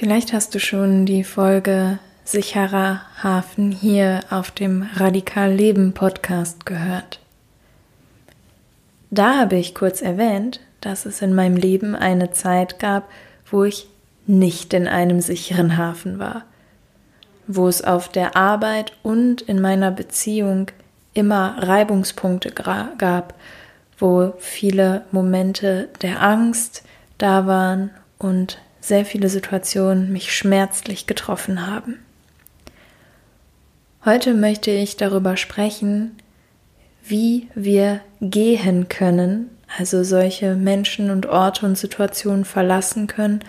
Vielleicht hast du schon die Folge Sicherer Hafen hier auf dem Radikal Leben Podcast gehört. Da habe ich kurz erwähnt, dass es in meinem Leben eine Zeit gab, wo ich nicht in einem sicheren Hafen war, wo es auf der Arbeit und in meiner Beziehung immer Reibungspunkte gab, wo viele Momente der Angst da waren und sehr viele Situationen mich schmerzlich getroffen haben. Heute möchte ich darüber sprechen, wie wir gehen können, also solche Menschen und Orte und Situationen verlassen können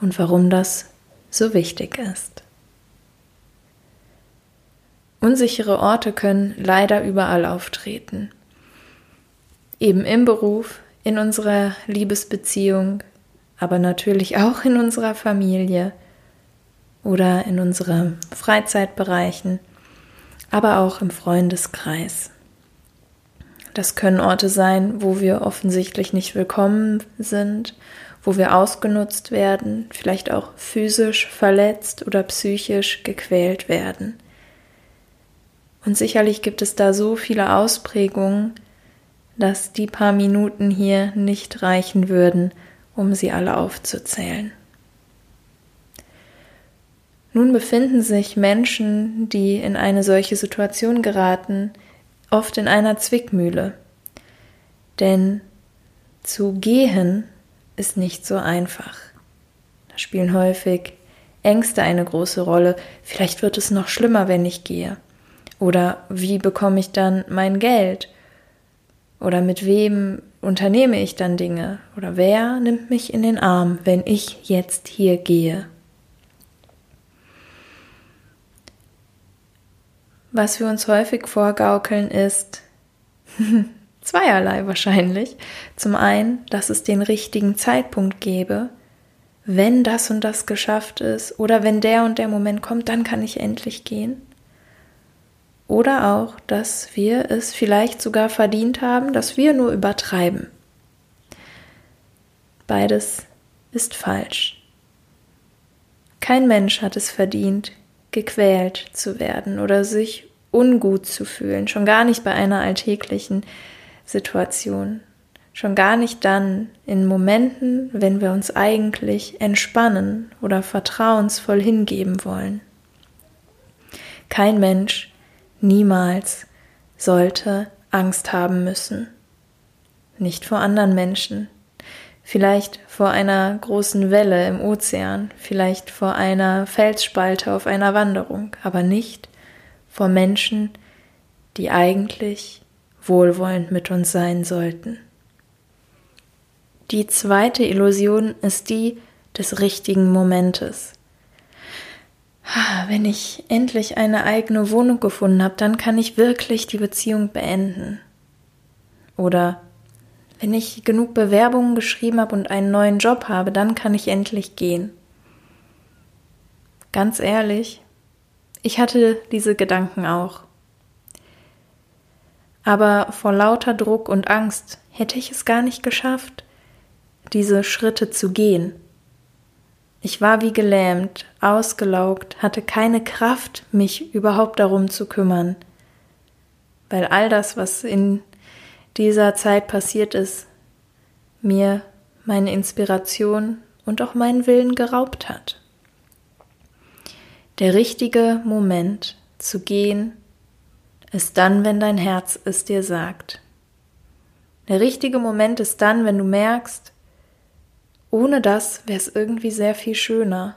und warum das so wichtig ist. Unsichere Orte können leider überall auftreten. Eben im Beruf, in unserer Liebesbeziehung, aber natürlich auch in unserer Familie oder in unseren Freizeitbereichen, aber auch im Freundeskreis. Das können Orte sein, wo wir offensichtlich nicht willkommen sind, wo wir ausgenutzt werden, vielleicht auch physisch verletzt oder psychisch gequält werden. Und sicherlich gibt es da so viele Ausprägungen, dass die paar Minuten hier nicht reichen würden, um sie alle aufzuzählen. Nun befinden sich Menschen, die in eine solche Situation geraten, oft in einer Zwickmühle. Denn zu gehen ist nicht so einfach. Da spielen häufig Ängste eine große Rolle. Vielleicht wird es noch schlimmer, wenn ich gehe. Oder wie bekomme ich dann mein Geld? Oder mit wem unternehme ich dann Dinge? Oder wer nimmt mich in den Arm, wenn ich jetzt hier gehe? Was wir uns häufig vorgaukeln ist zweierlei wahrscheinlich. Zum einen, dass es den richtigen Zeitpunkt gäbe, wenn das und das geschafft ist oder wenn der und der Moment kommt, dann kann ich endlich gehen. Oder auch, dass wir es vielleicht sogar verdient haben, dass wir nur übertreiben. Beides ist falsch. Kein Mensch hat es verdient, gequält zu werden oder sich ungut zu fühlen, schon gar nicht bei einer alltäglichen Situation, schon gar nicht dann in Momenten, wenn wir uns eigentlich entspannen oder vertrauensvoll hingeben wollen. Kein Mensch niemals sollte Angst haben müssen. Nicht vor anderen Menschen, vielleicht vor einer großen Welle im Ozean, vielleicht vor einer Felsspalte auf einer Wanderung, aber nicht vor Menschen, die eigentlich wohlwollend mit uns sein sollten. Die zweite Illusion ist die des richtigen Momentes. Wenn ich endlich eine eigene Wohnung gefunden habe, dann kann ich wirklich die Beziehung beenden. Oder wenn ich genug Bewerbungen geschrieben habe und einen neuen Job habe, dann kann ich endlich gehen. Ganz ehrlich, ich hatte diese Gedanken auch. Aber vor lauter Druck und Angst hätte ich es gar nicht geschafft, diese Schritte zu gehen. Ich war wie gelähmt, ausgelaugt, hatte keine Kraft, mich überhaupt darum zu kümmern, weil all das, was in dieser Zeit passiert ist, mir meine Inspiration und auch meinen Willen geraubt hat. Der richtige Moment zu gehen ist dann, wenn dein Herz es dir sagt. Der richtige Moment ist dann, wenn du merkst, ohne das wäre es irgendwie sehr viel schöner.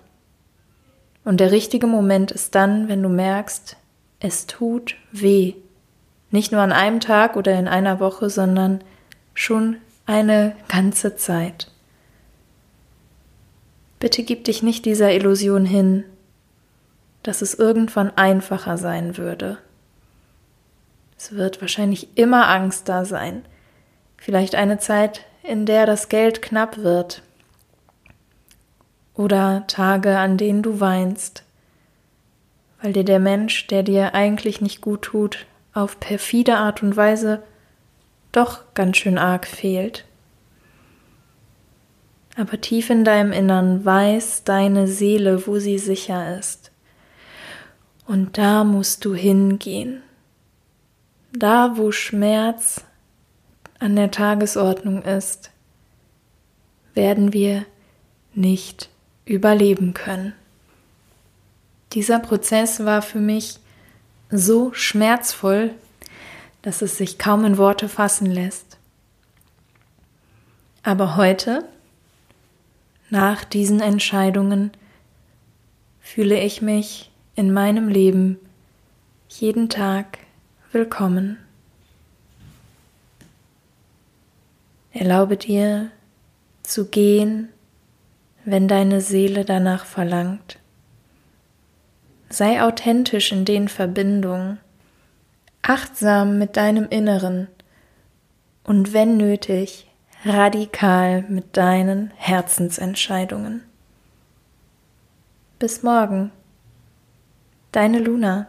Und der richtige Moment ist dann, wenn du merkst, es tut weh. Nicht nur an einem Tag oder in einer Woche, sondern schon eine ganze Zeit. Bitte gib dich nicht dieser Illusion hin, dass es irgendwann einfacher sein würde. Es wird wahrscheinlich immer Angst da sein. Vielleicht eine Zeit, in der das Geld knapp wird, oder Tage, an denen du weinst, weil dir der Mensch, der dir eigentlich nicht gut tut, auf perfide Art und Weise doch ganz schön arg fehlt. aber tief in deinem Innern weiß deine Seele, wo sie sicher ist. Und da musst du hingehen. Da, wo Schmerz an der Tagesordnung ist, werden wir nicht überleben können. Dieser Prozess war für mich so schmerzvoll, dass es sich kaum in Worte fassen lässt. Aber heute, nach diesen Entscheidungen, fühle ich mich in meinem Leben jeden Tag willkommen. Erlaube dir zu gehen, wenn deine Seele danach verlangt. Sei authentisch in den Verbindungen, achtsam mit deinem Inneren und wenn nötig, radikal mit deinen Herzensentscheidungen. Bis morgen, deine Luna.